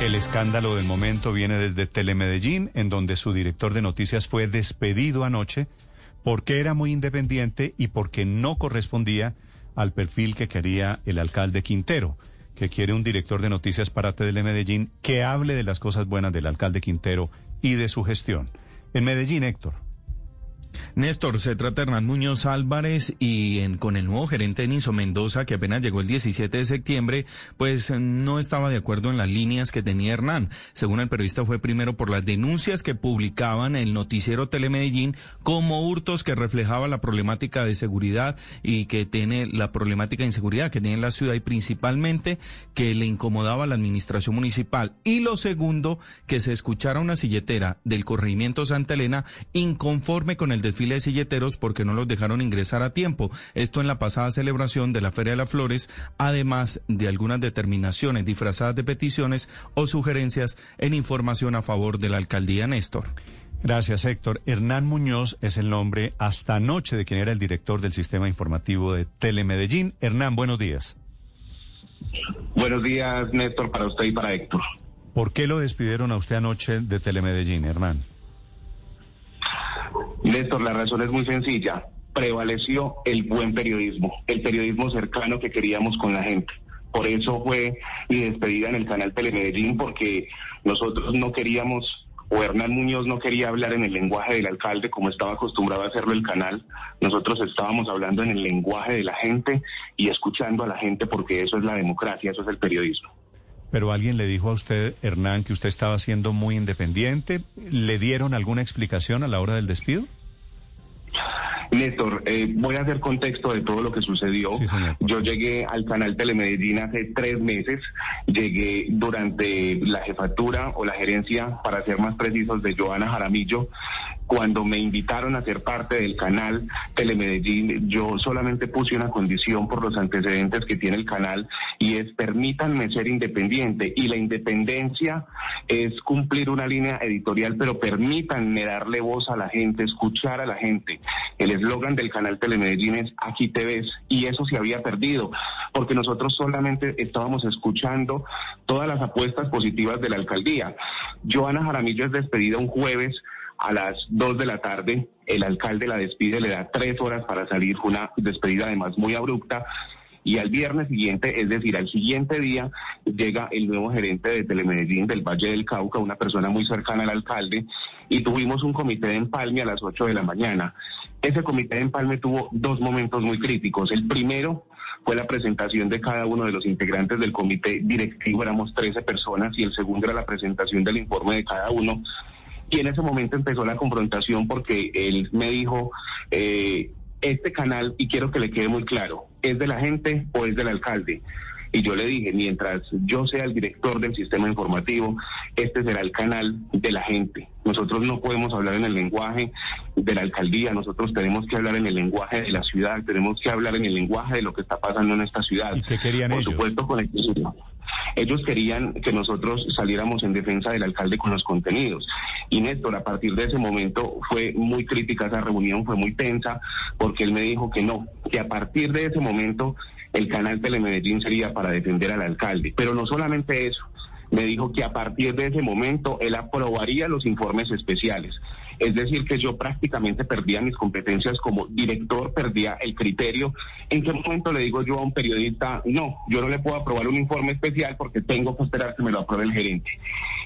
El escándalo del momento viene desde Telemedellín, en donde su director de noticias fue despedido anoche porque era muy independiente y porque no correspondía al perfil que quería el alcalde Quintero, que quiere un director de noticias para Telemedellín que hable de las cosas buenas del alcalde Quintero y de su gestión. En Medellín, Héctor. Néstor, se trata de Hernán Muñoz Álvarez y con el nuevo gerente Niso Mendoza, que apenas llegó el 17 de septiembre, pues no estaba de acuerdo en las líneas que tenía Hernán. Según el periodista, fue primero por las denuncias que publicaban el noticiero Telemedellín como hurtos que reflejaba la problemática de seguridad y que tiene la problemática de inseguridad que tiene la ciudad y principalmente que le incomodaba a la administración municipal. Y lo segundo, que se escuchara una silletera del corregimiento Santa Elena inconforme con el desfile de silleteros porque no los dejaron ingresar a tiempo. Esto en la pasada celebración de la Feria de las Flores, además de algunas determinaciones disfrazadas de peticiones o sugerencias en información a favor de la alcaldía Néstor. Gracias, Héctor. Hernán Muñoz es el nombre hasta anoche de quien era el director del sistema informativo de Telemedellín. Hernán, buenos días. Buenos días, Néstor, para usted y para Héctor. ¿Por qué lo despidieron a usted anoche de Telemedellín, Hernán? Néstor, la razón es muy sencilla. Prevaleció el buen periodismo, el periodismo cercano que queríamos con la gente. Por eso fue mi despedida en el canal Telemedellín, porque nosotros no queríamos, o Hernán Muñoz no quería hablar en el lenguaje del alcalde como estaba acostumbrado a hacerlo el canal. Nosotros estábamos hablando en el lenguaje de la gente y escuchando a la gente, porque eso es la democracia, eso es el periodismo. Pero alguien le dijo a usted, Hernán, que usted estaba siendo muy independiente. ¿Le dieron alguna explicación a la hora del despido? Néstor, eh, voy a hacer contexto de todo lo que sucedió. Yo llegué al canal Telemedellín hace tres meses. Llegué durante la jefatura o la gerencia, para ser más precisos, de Joana Jaramillo cuando me invitaron a ser parte del canal Telemedellín, yo solamente puse una condición por los antecedentes que tiene el canal y es permítanme ser independiente. Y la independencia es cumplir una línea editorial, pero permítanme darle voz a la gente, escuchar a la gente. El eslogan del canal Telemedellín es aquí te ves y eso se había perdido porque nosotros solamente estábamos escuchando todas las apuestas positivas de la alcaldía. Joana Jaramillo es despedida un jueves a las 2 de la tarde. El alcalde la despide, le da tres horas para salir. Una despedida además muy abrupta. Y al viernes siguiente, es decir, al siguiente día, llega el nuevo gerente de Telemedellín del Valle del Cauca, una persona muy cercana al alcalde, y tuvimos un comité de empalme a las 8 de la mañana. Ese comité de empalme tuvo dos momentos muy críticos. El primero fue la presentación de cada uno de los integrantes del comité directivo, éramos 13 personas, y el segundo era la presentación del informe de cada uno. Y en ese momento empezó la confrontación porque él me dijo, eh, este canal, y quiero que le quede muy claro, ¿es de la gente o es del alcalde? Y yo le dije, mientras yo sea el director del sistema informativo, este será el canal de la gente. Nosotros no podemos hablar en el lenguaje de la alcaldía, nosotros tenemos que hablar en el lenguaje de la ciudad, tenemos que hablar en el lenguaje de lo que está pasando en esta ciudad. ¿Y qué querían Por ellos? supuesto, con el ellos querían que nosotros saliéramos en defensa del alcalde con los contenidos. Y Néstor, a partir de ese momento fue muy crítica esa reunión, fue muy tensa, porque él me dijo que no, que a partir de ese momento el canal Telemedellín sería para defender al alcalde. Pero no solamente eso, me dijo que a partir de ese momento él aprobaría los informes especiales. Es decir, que yo prácticamente perdía mis competencias como director, perdía el criterio. ¿En qué momento le digo yo a un periodista, no, yo no le puedo aprobar un informe especial porque tengo que esperar que me lo apruebe el gerente?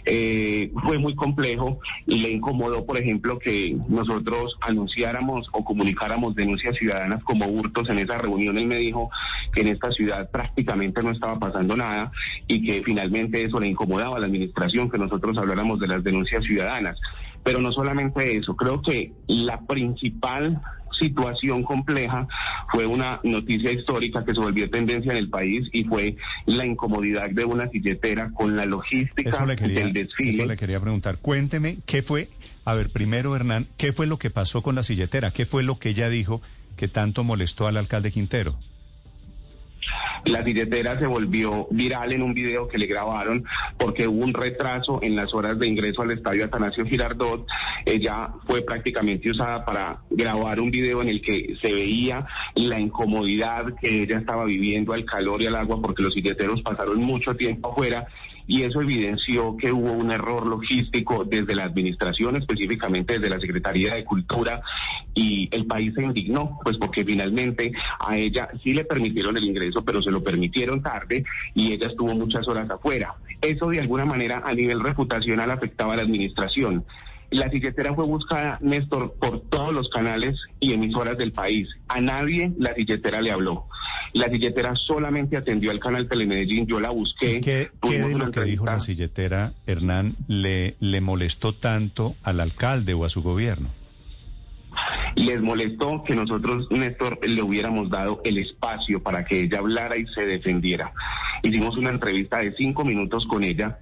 Eh, fue muy complejo y le incomodó, por ejemplo, que nosotros anunciáramos o comunicáramos denuncias ciudadanas como hurtos en esa reunión. Él me dijo que en esta ciudad prácticamente no estaba pasando nada y que finalmente eso le incomodaba a la administración, que nosotros habláramos de las denuncias ciudadanas. Pero no solamente eso, creo que la principal situación compleja fue una noticia histórica que se volvió tendencia en el país y fue la incomodidad de una silletera con la logística quería, del desfile. eso le quería preguntar. Cuénteme, ¿qué fue? A ver, primero, Hernán, ¿qué fue lo que pasó con la silletera? ¿Qué fue lo que ella dijo que tanto molestó al alcalde Quintero? La billetera se volvió viral en un video que le grabaron porque hubo un retraso en las horas de ingreso al estadio Atanasio Girardot. Ella fue prácticamente usada para grabar un video en el que se veía la incomodidad que ella estaba viviendo al calor y al agua porque los billeteros pasaron mucho tiempo afuera y eso evidenció que hubo un error logístico desde la administración, específicamente desde la Secretaría de Cultura, y el país se indignó, pues porque finalmente a ella sí le permitieron el ingreso, pero se lo permitieron tarde y ella estuvo muchas horas afuera. Eso de alguna manera a nivel reputacional afectaba a la administración. La silletera fue buscada, Néstor, por todos los canales y emisoras del país. A nadie la silletera le habló. La silletera solamente atendió al canal Telemedellín, yo la busqué. ¿Qué, ¿qué de lo que dijo la silletera, Hernán, le, le molestó tanto al alcalde o a su gobierno? Les molestó que nosotros, Néstor, le hubiéramos dado el espacio para que ella hablara y se defendiera. Hicimos una entrevista de cinco minutos con ella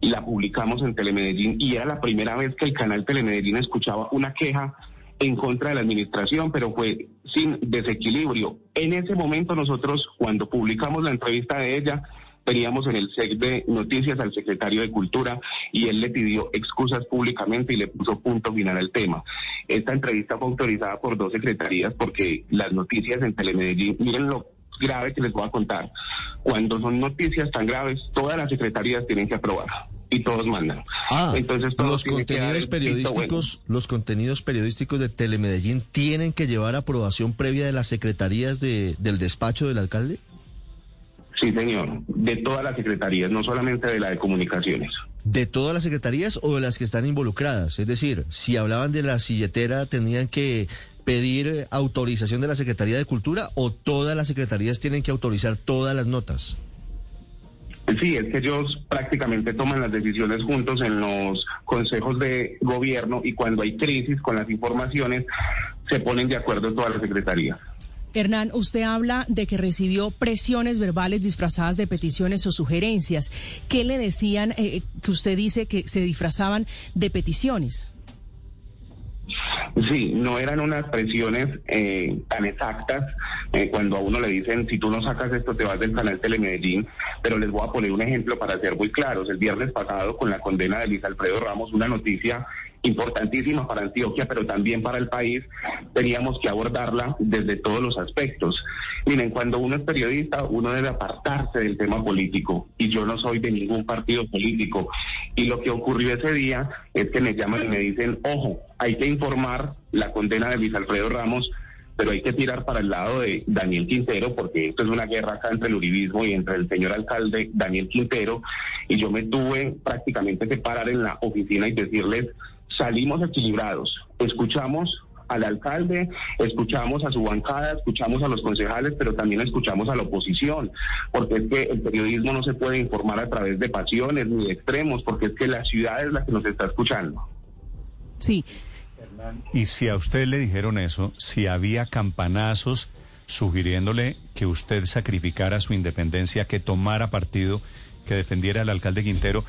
y la publicamos en Telemedellín y era la primera vez que el canal Telemedellín escuchaba una queja en contra de la administración, pero fue sin desequilibrio. En ese momento nosotros, cuando publicamos la entrevista de ella, teníamos en el SEC de noticias al secretario de Cultura y él le pidió excusas públicamente y le puso punto final al tema. Esta entrevista fue autorizada por dos secretarías porque las noticias en Telemedellín, miren lo grave que les voy a contar. Cuando son noticias tan graves, todas las secretarías tienen que aprobar y todos mandan. Ah, Entonces, los contenidos periodísticos, los contenidos periodísticos de Telemedellín tienen que llevar aprobación previa de las secretarías de, del despacho del alcalde. Sí, señor, de todas las secretarías, no solamente de la de comunicaciones. ¿De todas las secretarías o de las que están involucradas? Es decir, si hablaban de la silletera, tenían que pedir autorización de la Secretaría de Cultura o todas las secretarías tienen que autorizar todas las notas? Sí, es que ellos prácticamente toman las decisiones juntos en los consejos de gobierno y cuando hay crisis con las informaciones se ponen de acuerdo todas las secretarías. Hernán, usted habla de que recibió presiones verbales disfrazadas de peticiones o sugerencias. ¿Qué le decían eh, que usted dice que se disfrazaban de peticiones? Sí, no eran unas presiones eh, tan exactas eh, cuando a uno le dicen, si tú no sacas esto te vas del canal Telemedellín, pero les voy a poner un ejemplo para ser muy claros. El viernes pasado, con la condena de Luis Alfredo Ramos, una noticia importantísima para Antioquia, pero también para el país, teníamos que abordarla desde todos los aspectos. Miren, cuando uno es periodista, uno debe apartarse del tema político, y yo no soy de ningún partido político. Y lo que ocurrió ese día es que me llaman y me dicen, ojo, hay que informar la condena de Luis Alfredo Ramos, pero hay que tirar para el lado de Daniel Quintero, porque esto es una guerra acá entre el uribismo y entre el señor alcalde Daniel Quintero, y yo me tuve prácticamente que parar en la oficina y decirles, salimos equilibrados, escuchamos al alcalde, escuchamos a su bancada, escuchamos a los concejales, pero también escuchamos a la oposición, porque es que el periodismo no se puede informar a través de pasiones ni de extremos, porque es que la ciudad es la que nos está escuchando. Sí. Y si a usted le dijeron eso, si había campanazos sugiriéndole que usted sacrificara su independencia, que tomara partido, que defendiera al alcalde Quintero,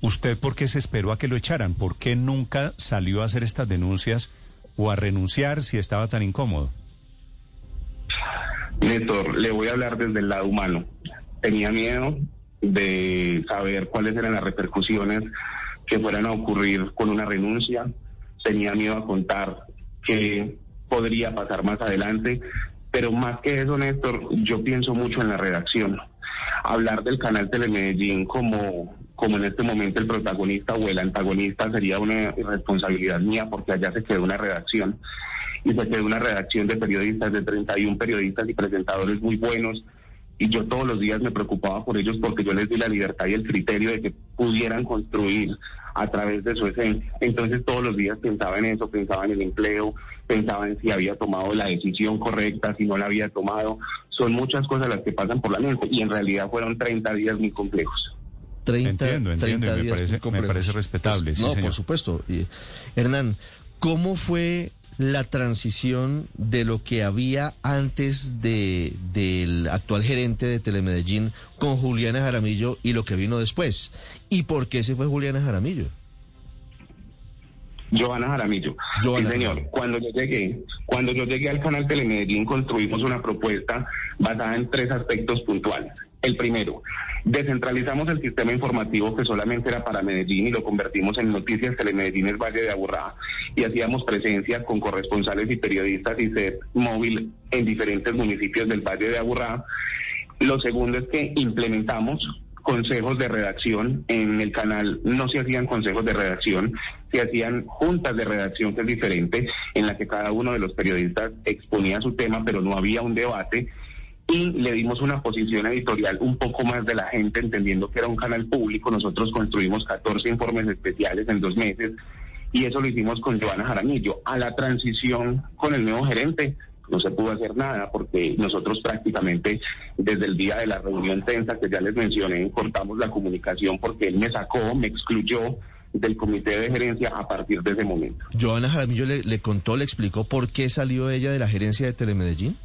¿Usted por qué se esperó a que lo echaran? ¿Por qué nunca salió a hacer estas denuncias o a renunciar si estaba tan incómodo? Néstor, le voy a hablar desde el lado humano. Tenía miedo de saber cuáles eran las repercusiones que fueran a ocurrir con una renuncia. Tenía miedo a contar qué podría pasar más adelante. Pero más que eso, Néstor, yo pienso mucho en la redacción. Hablar del canal Telemedellín como como en este momento el protagonista o el antagonista sería una responsabilidad mía porque allá se quedó una redacción y se quedó una redacción de periodistas, de 31 periodistas y presentadores muy buenos y yo todos los días me preocupaba por ellos porque yo les di la libertad y el criterio de que pudieran construir a través de su esencia. Entonces todos los días pensaba en eso, pensaba en el empleo, pensaba en si había tomado la decisión correcta, si no la había tomado. Son muchas cosas las que pasan por la mente y en realidad fueron 30 días muy complejos. 30, entiendo, entiendo, 30 días me, parece, me parece respetable. Pues, no, por supuesto. Y, Hernán, ¿cómo fue la transición de lo que había antes de del actual gerente de Telemedellín con Juliana Jaramillo y lo que vino después? ¿Y por qué se fue Juliana Jaramillo? Joana Jaramillo. sí, señor. Cuando yo llegué, cuando yo llegué al canal Telemedellín construimos una propuesta basada en tres aspectos puntuales. El primero, descentralizamos el sistema informativo que solamente era para Medellín y lo convertimos en Noticias Telemedellín el Valle de Aburrá y hacíamos presencia con corresponsales y periodistas y set móvil en diferentes municipios del Valle de Aburrá. Lo segundo es que implementamos consejos de redacción. En el canal no se hacían consejos de redacción, se hacían juntas de redacción, que es diferente, en la que cada uno de los periodistas exponía su tema, pero no había un debate. Y le dimos una posición editorial un poco más de la gente, entendiendo que era un canal público. Nosotros construimos 14 informes especiales en dos meses y eso lo hicimos con Joana Jaramillo. A la transición con el nuevo gerente, no se pudo hacer nada porque nosotros prácticamente desde el día de la reunión tensa que ya les mencioné, cortamos la comunicación porque él me sacó, me excluyó del comité de gerencia a partir de ese momento. Joana Jaramillo le, le contó, le explicó por qué salió ella de la gerencia de Telemedellín.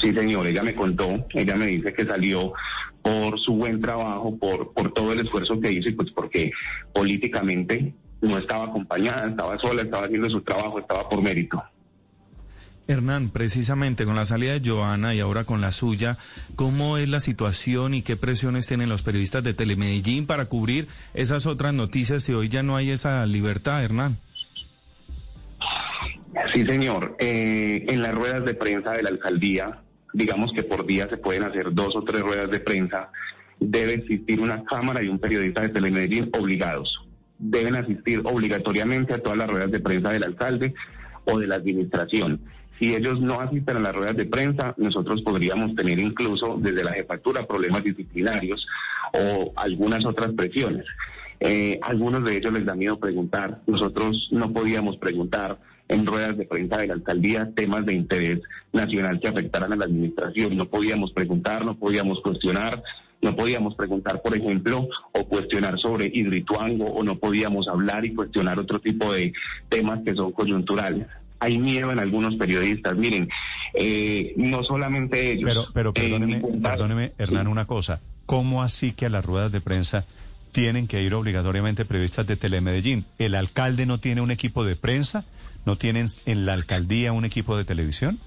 Sí, señor, ella me contó, ella me dice que salió por su buen trabajo, por, por todo el esfuerzo que hizo y pues porque políticamente no estaba acompañada, estaba sola, estaba haciendo su trabajo, estaba por mérito. Hernán, precisamente con la salida de Joana y ahora con la suya, ¿cómo es la situación y qué presiones tienen los periodistas de Telemedellín para cubrir esas otras noticias si hoy ya no hay esa libertad, Hernán? Sí, señor. Eh, en las ruedas de prensa de la alcaldía, digamos que por día se pueden hacer dos o tres ruedas de prensa, debe existir una cámara y un periodista de Telemedellín obligados. Deben asistir obligatoriamente a todas las ruedas de prensa del alcalde o de la administración si ellos no asisten a las ruedas de prensa, nosotros podríamos tener incluso desde la jefatura problemas disciplinarios o algunas otras presiones. Eh, algunos de ellos les da miedo preguntar. Nosotros no podíamos preguntar en ruedas de prensa de la alcaldía temas de interés nacional que afectaran a la administración. No podíamos preguntar, no podíamos cuestionar, no podíamos preguntar, por ejemplo, o cuestionar sobre Hidrituango, o no podíamos hablar y cuestionar otro tipo de temas que son coyunturales hay miedo en algunos periodistas. Miren, eh, no solamente ellos. Pero, pero perdóneme, perdóneme, Hernán, una cosa. ¿Cómo así que a las ruedas de prensa tienen que ir obligatoriamente periodistas de Telemedellín? ¿El alcalde no tiene un equipo de prensa? ¿No tienen en la alcaldía un equipo de televisión?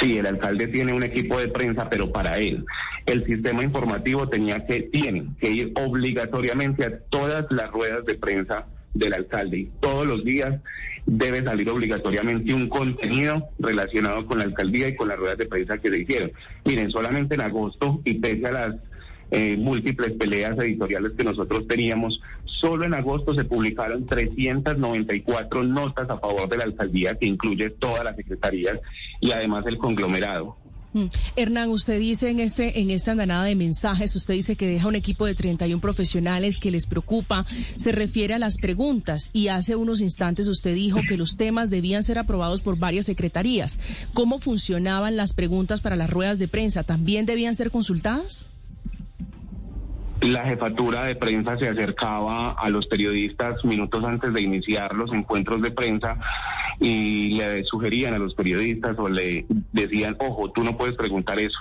Sí, el alcalde tiene un equipo de prensa, pero para él. El sistema informativo tenía que, tiene que ir obligatoriamente a todas las ruedas de prensa del alcalde y todos los días debe salir obligatoriamente un contenido relacionado con la alcaldía y con las ruedas de prensa que se hicieron. Miren, solamente en agosto y pese a las eh, múltiples peleas editoriales que nosotros teníamos, solo en agosto se publicaron 394 notas a favor de la alcaldía que incluye todas las secretarías y además el conglomerado. Mm. Hernán, usted dice en este en esta andanada de mensajes, usted dice que deja un equipo de 31 profesionales que les preocupa, se refiere a las preguntas y hace unos instantes usted dijo que los temas debían ser aprobados por varias secretarías. ¿Cómo funcionaban las preguntas para las ruedas de prensa? ¿También debían ser consultadas? La jefatura de prensa se acercaba a los periodistas minutos antes de iniciar los encuentros de prensa y le sugerían a los periodistas o le decían, ojo, tú no puedes preguntar eso,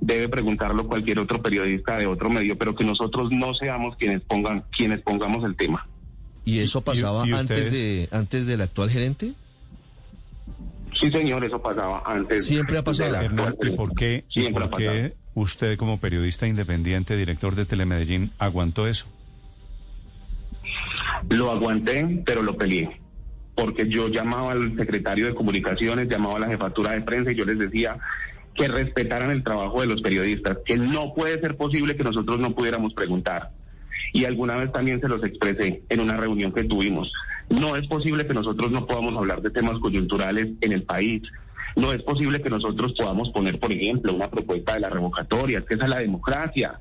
debe preguntarlo cualquier otro periodista de otro medio, pero que nosotros no seamos quienes pongan quienes pongamos el tema. ¿Y eso pasaba antes de antes del actual gerente? Sí, señor, eso pasaba antes. Siempre ha pasado. ¿Y por qué? Siempre por qué usted como periodista independiente, director de Telemedellín, aguantó eso? Lo aguanté, pero lo peleé. Porque yo llamaba al secretario de comunicaciones, llamaba a la jefatura de prensa y yo les decía que respetaran el trabajo de los periodistas, que no puede ser posible que nosotros no pudiéramos preguntar. Y alguna vez también se los expresé en una reunión que tuvimos. No es posible que nosotros no podamos hablar de temas coyunturales en el país. No es posible que nosotros podamos poner, por ejemplo, una propuesta de la revocatoria, es que esa es la democracia.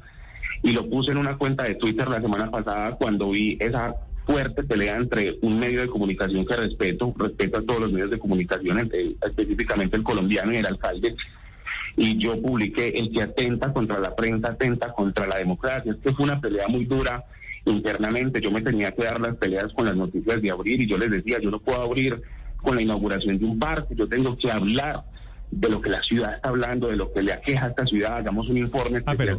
Y lo puse en una cuenta de Twitter la semana pasada cuando vi esa fuerte pelea entre un medio de comunicación que respeto, respeto a todos los medios de comunicación, específicamente el colombiano y el alcalde, y yo publiqué el que atenta contra la prensa, atenta contra la democracia. Es que fue una pelea muy dura internamente, yo me tenía que dar las peleas con las noticias de abrir y yo les decía, yo no puedo abrir con la inauguración de un parque, yo tengo que hablar de lo que la ciudad está hablando, de lo que le aqueja a esta ciudad, hagamos un informe. Ah, pero,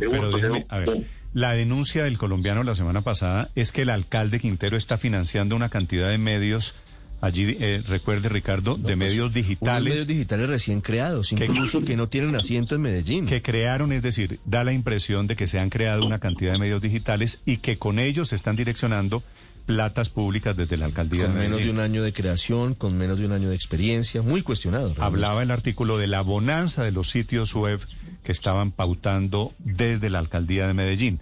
a ver, la denuncia del colombiano la semana pasada es que el alcalde Quintero está financiando una cantidad de medios allí, eh, recuerde Ricardo, de pues, medios digitales. medios digitales recién creados, incluso que, no tienen asiento en Medellín. Que crearon, es decir, da la impresión de que se han creado una cantidad de medios digitales y que con ellos se están direccionando platas públicas desde la alcaldía con de menos de un año de creación, con menos de un año de experiencia, muy cuestionado. Hablaba el artículo de la bonanza de los sitios web que estaban pautando desde la alcaldía de Medellín.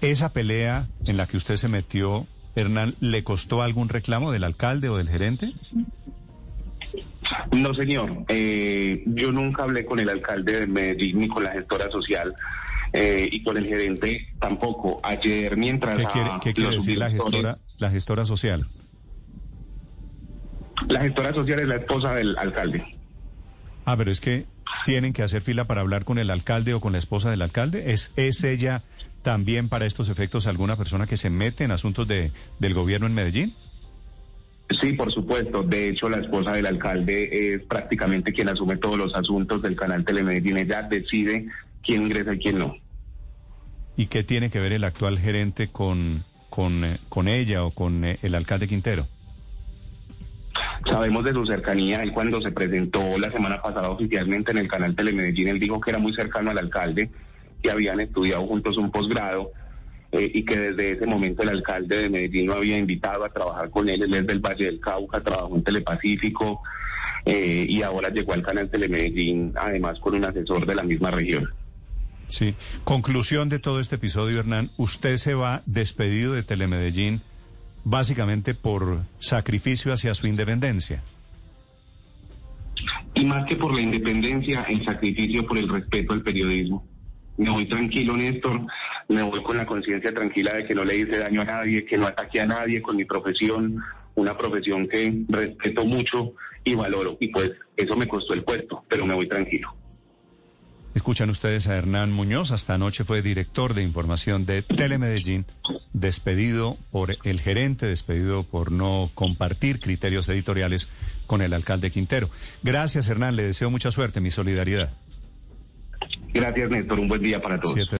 Esa pelea en la que usted se metió Hernán, ¿le costó algún reclamo del alcalde o del gerente? No, señor. Eh, yo nunca hablé con el alcalde de Medellín ni con la gestora social. Eh, y con el gerente tampoco. Ayer, mientras. ¿Qué quiere, decir la gestora, la gestora social? La gestora social es la esposa del alcalde. Ah, pero es que tienen que hacer fila para hablar con el alcalde o con la esposa del alcalde. ¿Es, es ella también para estos efectos alguna persona que se mete en asuntos de, del gobierno en Medellín? Sí, por supuesto. De hecho, la esposa del alcalde es prácticamente quien asume todos los asuntos del canal Telemedellín. Ella decide quién ingresa y quién no. ¿Y qué tiene que ver el actual gerente con, con, eh, con ella o con eh, el alcalde Quintero? Sabemos de su cercanía. Él cuando se presentó la semana pasada oficialmente en el canal Telemedellín, él dijo que era muy cercano al alcalde, que habían estudiado juntos un posgrado eh, y que desde ese momento el alcalde de Medellín lo había invitado a trabajar con él. Él es del Valle del Cauca, trabajó en Telepacífico eh, y ahora llegó al canal Telemedellín, además con un asesor de la misma región. Sí. Conclusión de todo este episodio, Hernán. Usted se va despedido de Telemedellín básicamente por sacrificio hacia su independencia. Y más que por la independencia, el sacrificio por el respeto al periodismo. Me voy tranquilo, Néstor, me voy con la conciencia tranquila de que no le hice daño a nadie, que no ataque a nadie con mi profesión, una profesión que respeto mucho y valoro. Y pues eso me costó el puesto, pero me voy tranquilo. Escuchan ustedes a Hernán Muñoz, hasta anoche fue director de información de Telemedellín, despedido por el gerente, despedido por no compartir criterios editoriales con el alcalde Quintero. Gracias Hernán, le deseo mucha suerte, mi solidaridad. Gracias Néstor, un buen día para todos.